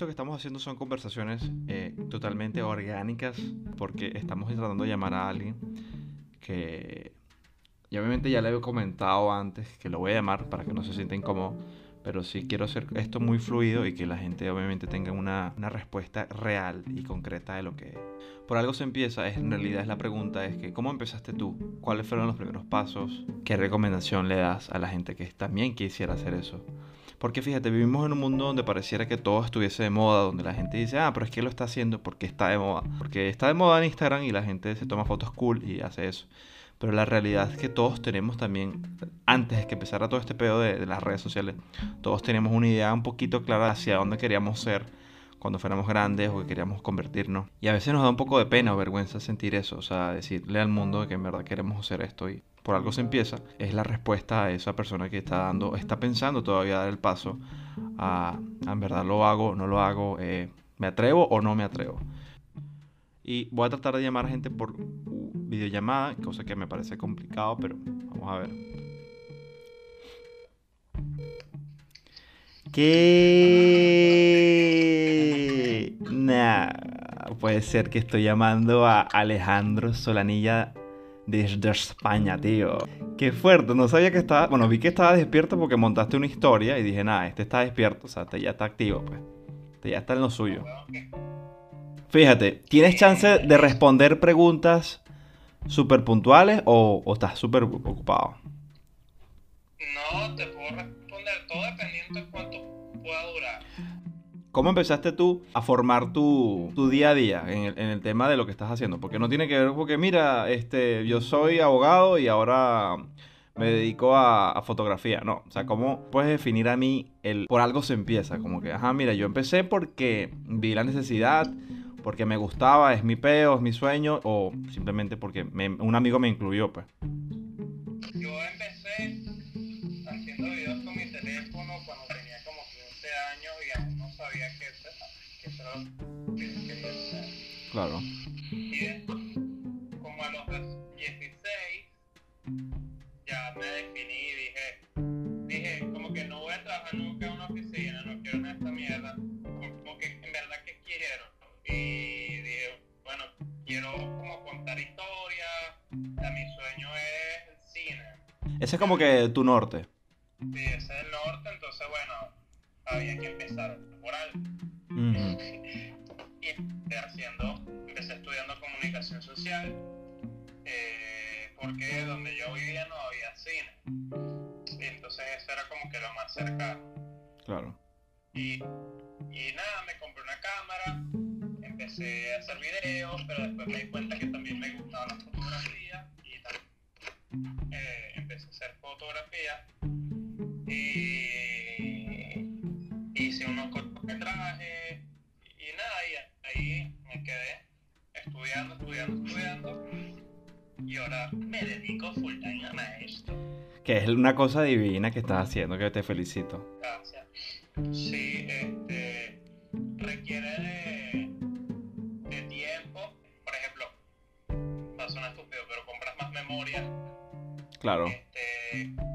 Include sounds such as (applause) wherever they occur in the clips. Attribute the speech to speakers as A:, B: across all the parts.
A: esto que estamos haciendo son conversaciones eh, totalmente orgánicas porque estamos tratando de llamar a alguien que... Y obviamente ya le he comentado antes que lo voy a llamar para que no se sienta incómodo pero sí quiero hacer esto muy fluido y que la gente obviamente tenga una, respuesta real y concreta de lo que por algo se empieza. Es en realidad es la pregunta es que cómo empezaste tú cuáles fueron los primeros pasos qué recomendación le das a la gente que también quisiera hacer eso porque fíjate, vivimos en un mundo donde pareciera que todo estuviese de moda, donde la gente dice, ah, pero es que lo está haciendo porque está de moda. Porque está de moda en Instagram y la gente se toma fotos cool y hace eso. Pero la realidad es que todos tenemos también, antes de que empezara todo este pedo de, las redes sociales, todos teníamos una idea un poquito clara hacia dónde queríamos ser cuando fuéramos grandes o que queríamos convertirnos. Y a veces nos da un poco de pena o vergüenza sentir eso, o sea, decirle al mundo que en verdad queremos hacer esto y por algo se empieza, es la respuesta a esa persona que está dando, está pensando todavía dar el paso a, en verdad lo hago, no lo hago, eh, me atrevo o no me atrevo. Y voy a tratar de llamar a gente por videollamada, cosa que me parece complicado, pero vamos a ver. ¿Qué? Nah, puede ser que estoy llamando a Alejandro Solanilla desde España, tío. Qué fuerte, no sabía que estaba. Bueno, vi que estaba despierto porque montaste una historia y dije, nada, este está despierto, o sea, este ya está activo, pues. Este ya está en lo suyo. Fíjate, ¿tienes chance de responder preguntas súper puntuales o, estás súper ocupado?
B: No, te puedo todo dependiendo de cuánto pueda durar.
A: ¿Cómo empezaste tú a formar tu, día a día en el, tema de lo que estás haciendo? Porque no tiene que ver, porque mira, este, yo soy abogado y ahora me dedico a, a, fotografía. No, o sea, ¿cómo puedes definir a mí el por algo se empieza? Como que, ajá, mira, yo empecé porque vi la necesidad porque me gustaba, es mi peo, es mi sueño, o simplemente porque un amigo me incluyó, pues.
B: Teléfono cuando tenía como 15 años y aún no sabía qué era lo que quería hacer.
A: Claro.
B: Y como a los 16, ya me definí y dije, dije, como que no voy a trabajar nunca en una oficina, no quiero en esta mierda, como que en verdad que quiero y dije, bueno, quiero como contar historias, mi sueño es el cine.
A: Ese es como que tu norte.
B: Sí, ese es el norte, había que empezar por algo. (laughs) y empecé haciendo, empecé estudiando comunicación social, eh, porque donde yo vivía no había cine. Y entonces eso era como que lo más cercano.
A: Claro.
B: Y, y nada, me compré una cámara, empecé a hacer videos, pero después me di cuenta que también me gustaba la fotografía y también eh, empecé a hacer fotografía y hice unos cortometrajes y nada, y ahí me quedé estudiando, estudiando, estudiando y ahora me dedico full time a esto.
A: Que es una cosa divina que estás haciendo, que te felicito.
B: Gracias. Sí, este requiere de memoria.
A: Claro.
B: Este,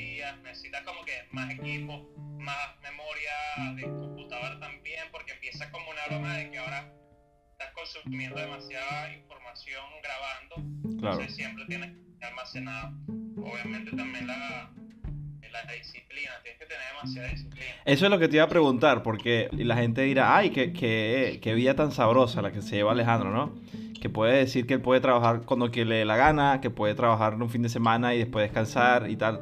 B: baterías, necesitas como que más equipo, más memoria de computadora también, porque empieza como una broma de que ahora estás consumiendo demasiada información grabando, claro. entonces siempre tienes almacenado. Obviamente también la, la disciplina, tienes que tener demasiada disciplina.
A: Eso es lo que te iba a preguntar, porque la gente dirá, ay, qué, qué, qué vida tan sabrosa la que se lleva Alejandro, ¿no? Que puede decir que él puede trabajar cuando que le dé la gana, que puede trabajar un fin de semana y después descansar y tal.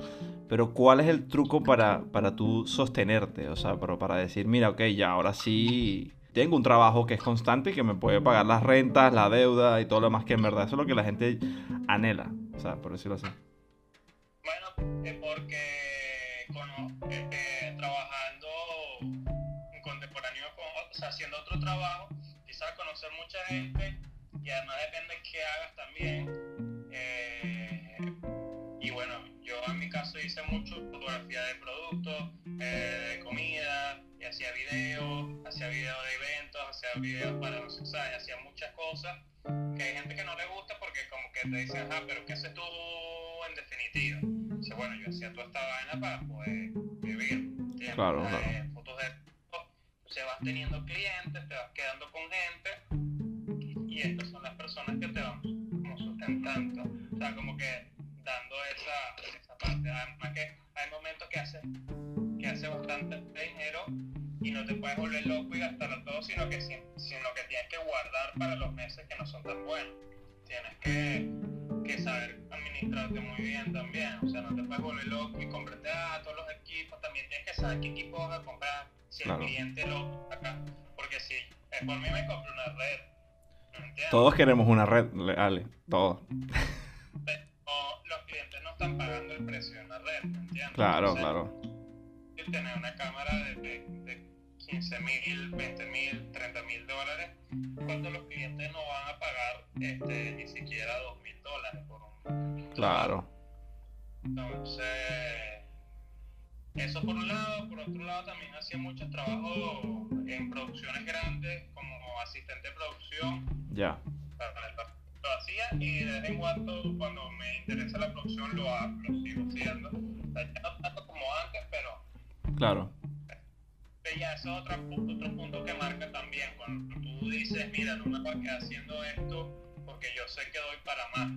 A: Pero ¿cuál es el truco para, para tú sostenerte? O sea, pero para decir, mira, ok, ya ahora sí tengo un trabajo que es constante y que me puede pagar las rentas, la deuda y todo lo demás que en verdad eso es lo que la gente anhela. O sea, por decirlo así.
B: Bueno, es porque eh, trabajando en contemporáneo, o sea, haciendo otro trabajo, quizás conocer mucha gente y además depende de qué hagas también. Eh, y bueno, yo en mi caso hice mucho fotografía de productos, eh, de comida, y hacía videos, hacía videos de eventos, hacía videos para, no sé, ¿sabes? Hacía muchas cosas que hay gente que no le gusta porque como que te dicen, ah, pero ¿qué haces tú en definitiva? Dice, bueno, yo hacía toda esta vaina para poder vivir, ¿entiendes?
A: Claro, claro.
B: fotos de se vas teniendo clientes, te vas quedando con gente y estas son las personas que te van como sustentando, o sea, como que dando esa, Además que hay momentos que haces que hace bastante dinero y no te puedes volver loco y gastarlo todo, sino que, si- sino que tienes que guardar para los meses que no son tan buenos. Tienes que, que saber administrarte muy bien también, o sea, no te puedes volver loco y comprarte ah, todos los equipos, también tienes que saber qué equipo vas a comprar, si
A: Claro.
B: el cliente lo acá, porque si es por mí me compro una red.
A: Todos queremos una red, le- Ale, todos.
B: Están pagando el precio de una red, ¿me entiendes?
A: Claro,
B: Entonces,
A: claro.
B: y tener una cámara de, de, de 15 mil, 20 mil, 30 mil dólares, cuando los clientes no van a pagar este, ni siquiera 2 mil dólares por un
A: Claro.
B: Entonces, eso por un lado, por otro lado también hacía mucho trabajo en producciones grandes como asistente de producción,
A: Ya.
B: el- lo hacía y de vez en cuando cuando me interesa la producción lo hago, lo sigo haciendo. O sea, ya no tanto como antes, pero
A: Claro.
B: que ya es otro, otro punto que marca también. Cuando tú dices, mira, no me voy a quedar haciendo esto porque yo sé que doy para más.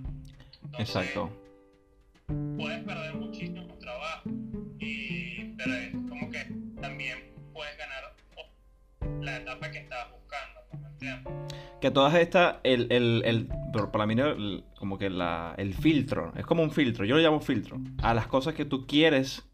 B: Entonces,
A: Exacto.
B: Puedes perder muchísimo trabajo, y, pero es como que también puedes ganar la etapa que estabas buscando, ¿me entiendes?
A: Que todas estas, el, el, el, para mí el- como que la, el filtro, es como un filtro, yo lo llamo filtro, a las cosas que tú quieres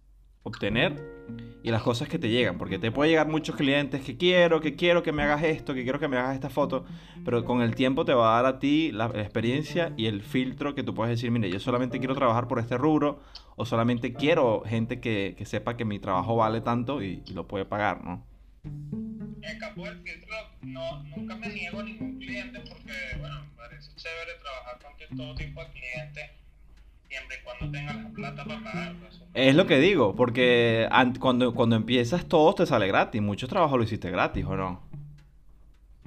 A: obtener y las cosas que te llegan, porque te puede llegar muchos clientes que quiero, que quiero que me hagas esto, que quiero que me hagas esta foto, pero con el tiempo te va a dar a ti la, la experiencia y el filtro que tú puedes decir, mire, yo solamente quiero trabajar por este rubro o solamente quiero gente que, que sepa que mi trabajo vale tanto y, y lo puede pagar, ¿no?
B: En el campo del filtro no, nunca me niego a ningún cliente porque, bueno, me parece chévere trabajar con todo tipo de clientes siempre y cuando tengas la plata para pagar.
A: Es lo que digo, porque an- cuando, cuando empiezas todo te sale gratis. Muchos trabajos lo hiciste gratis, ¿o no?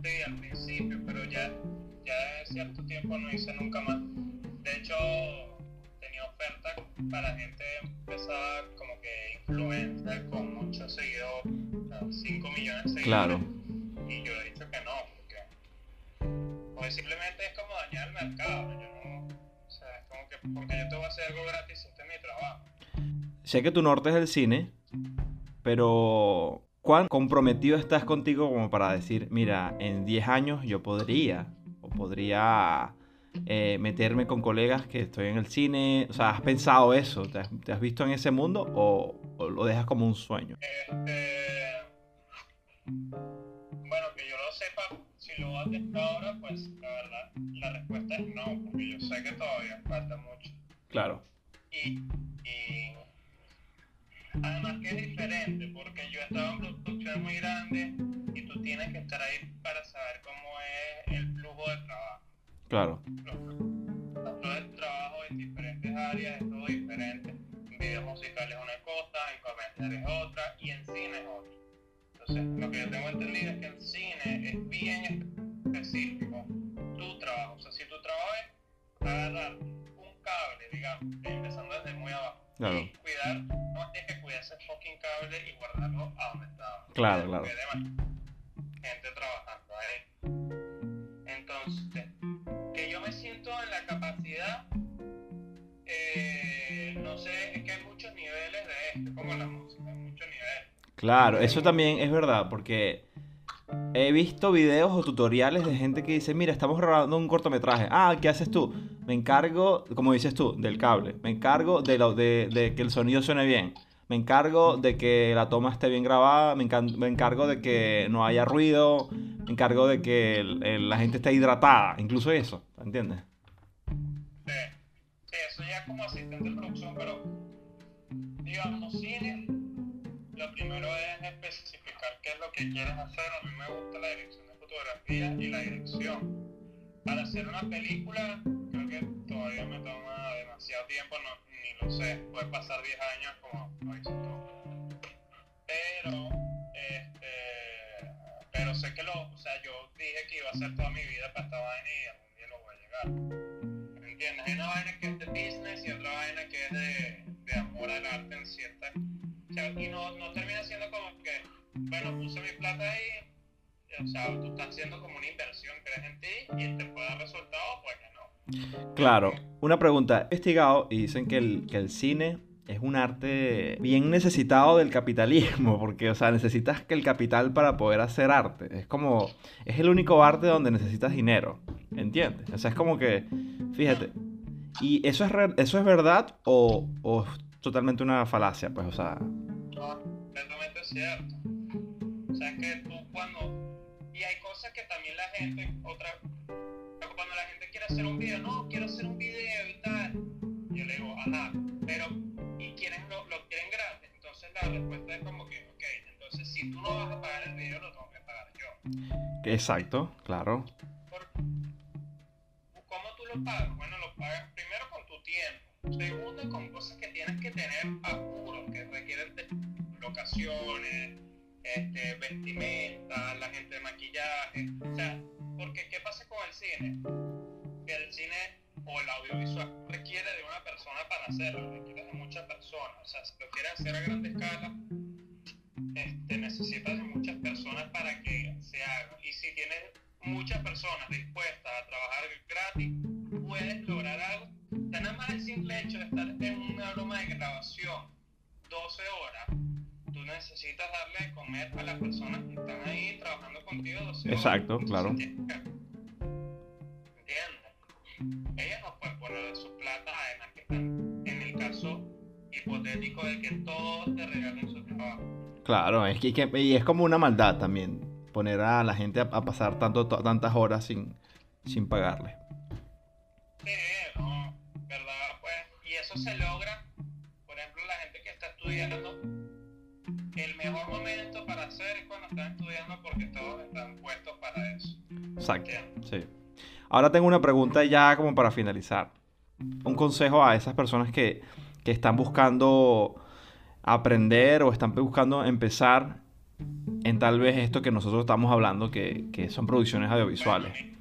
B: Sí, al principio, pero ya, ya de cierto tiempo no hice nunca más. De hecho, tenía ofertas para gente empezada como que influencer con muchos seguidores, 5 millones de seguidores.
A: Claro.
B: Y yo he dicho que no, porque pues simplemente es como dañar el mercado. Yo no, o sea, es como que porque yo te voy a hacer algo gratis este es mi trabajo.
A: Sé que tu norte es el cine, pero ¿cuán comprometido estás contigo como para decir, mira, en 10 años yo podría, o podría eh, meterme con colegas que estoy en el cine? O sea, ¿has pensado eso? ¿Te has, te has visto en ese mundo o, o lo dejas como un sueño?
B: Este, bueno, que yo lo sepa, si lo haces ahora, pues la verdad, la respuesta es no, porque yo sé que todavía falta mucho.
A: Claro.
B: Y, y además que es diferente, porque yo he estado en producciones muy grandes y tú tienes que estar ahí para saber cómo es el flujo de trabajo.
A: Claro.
B: Flujos de trabajo en diferentes áreas es todo diferente. En videos musicales es una cosa, en comercial es otra y en cine es otra. Entonces, lo que yo tengo entendido es que el cine es bien específico. Tu trabajo, o sea, si tu trabajo es agarrar un cable, digamos, empezando desde muy abajo,
A: Claro.
B: y cuidar, no tienes que cuidar ese fucking cable y guardarlo a donde estaba.
A: Claro, claro.
B: gente trabajando ahí. Eh, no sé, es que hay muchos niveles de esto, como la música, muchos niveles.
A: Claro, eso también es verdad, porque he visto videos o tutoriales de gente que dice, mira, estamos grabando un cortometraje. Ah, ¿qué haces tú? Me encargo, como dices tú, del cable. Me encargo de, que el sonido suene bien. Me encargo de que la toma esté bien grabada. Me, encargo de que no haya ruido. Me encargo de que la gente esté hidratada. Incluso eso, ¿entiendes?
B: Ya como asistente de producción, pero digamos, cine, lo primero es especificar qué es lo que quieres hacer. A mí me gusta la dirección de fotografía y la dirección. Para hacer una película, creo que todavía me toma demasiado tiempo, no, ni lo sé, puede pasar 10 años como lo. Pero, este, sé que lo, o sea, yo dije que iba a hacer toda mi vida para esta vaina y algún día lo voy a llegar. ¿Me entiendes? Vaina vaina que es de, de amor al arte en cierta... O sea, y no, no termina siendo como que, bueno, puse mi plata ahí, o sea, tú estás haciendo como una inversión, crees en ti y te puede dar resultados, pues que no.
A: Claro, una pregunta. He investigado y dicen que el, que el cine es un arte bien necesitado del capitalismo, (laughs) porque, o sea, necesitas que el capital para poder hacer arte. Es como, es el único arte donde necesitas dinero, ¿entiendes? O sea, es como que, fíjate, ¿y eso es, re- eso es verdad o, o es totalmente una falacia? Pues, o sea,
B: No, completamente cierto. O sea, que tú cuando... Y hay cosas que también la gente, otra... Cuando la gente quiere hacer un video, no, quiero hacer un video y tal. Yo le digo, ajá, pero... ¿Y quieren lo, lo quieren gratis? Entonces la respuesta es como que, ok, entonces si tú no vas a pagar el video, lo tengo que pagar yo.
A: exacto, claro.
B: Por- ¿Cómo tú lo pagas
A: Exacto, claro.
B: ¿Entiendes? Ellas no poner de su plata, además que están en el caso hipotético de que todos te regalen su trabajo.
A: Claro, es que, que- y es como una maldad también poner a la gente a, a pasar tanto, to- tantas horas sin, sin pagarle.
B: Sí, no, ¿verdad? Pues, y eso se logra, por ejemplo, la gente que está estudiando, el mejor momento están estudiando porque todos están puestos para eso.
A: Exacto, sí. Ahora tengo una pregunta ya como para finalizar. Un consejo a esas personas que, que están buscando aprender o están buscando empezar en tal vez esto que nosotros estamos hablando, que, que son producciones audiovisuales.
B: Bueno,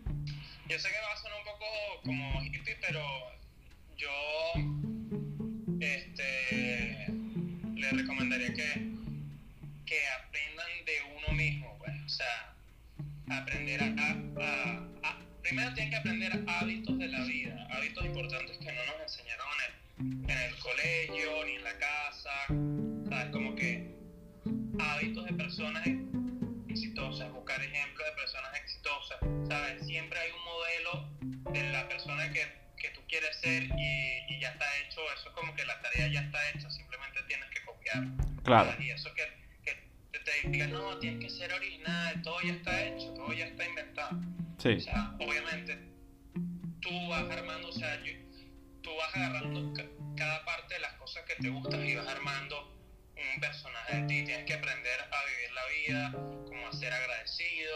B: yo sé que va a sonar un poco como hippie, pero Primero tienen que aprender hábitos de la vida, hábitos importantes que no nos enseñaron en el, en el colegio ni en la casa, ¿sabes? Como que hábitos de personas exitosas, buscar ejemplos de personas exitosas, ¿sabes? Siempre hay un modelo de la persona que, que tú quieres ser y, y ya está hecho, eso es como que la tarea ya está hecha, simplemente tienes que copiar.
A: Claro,
B: Y eso que, que te, digan, no, tienes que ser original, todo ya está hecho, todo ya está inventado. O
A: sí,
B: sea, obviamente, tú vas armando, o sea, yo- tú vas agarrando ca- cada parte de las cosas que te gustan y vas armando un personaje de ti. Tienes que aprender a vivir la vida, como a ser agradecido,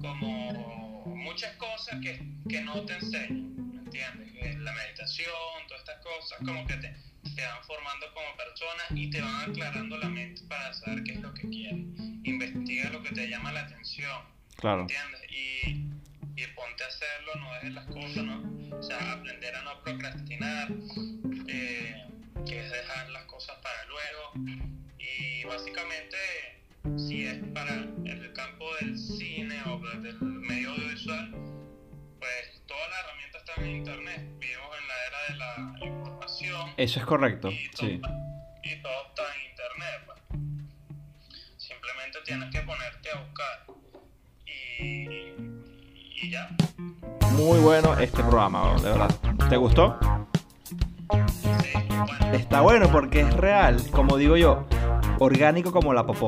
B: como muchas cosas que, que no te enseñan, ¿me entiendes? La meditación, todas estas cosas, como que te, te van formando como persona y te van aclarando la mente para saber qué es lo que quieres. Investiga lo que te llama la atención.
A: claro,
B: ¿entiendes? Y, ponte a hacerlo, no dejes las cosas, ¿no? O sea, aprender a no procrastinar, eh, que es dejar las cosas para luego. Y básicamente, si es para el campo del cine o del medio audiovisual, pues todas las herramientas están en internet. Vivimos en la era de la información
A: eso es correcto,
B: y todo,
A: sí.
B: y todo está en internet. pues. Simplemente tienes que ponerte a buscar y,
A: Muy bueno este programa, de verdad. ¿Te gustó? Está bueno porque es real, como digo yo, orgánico como la popó.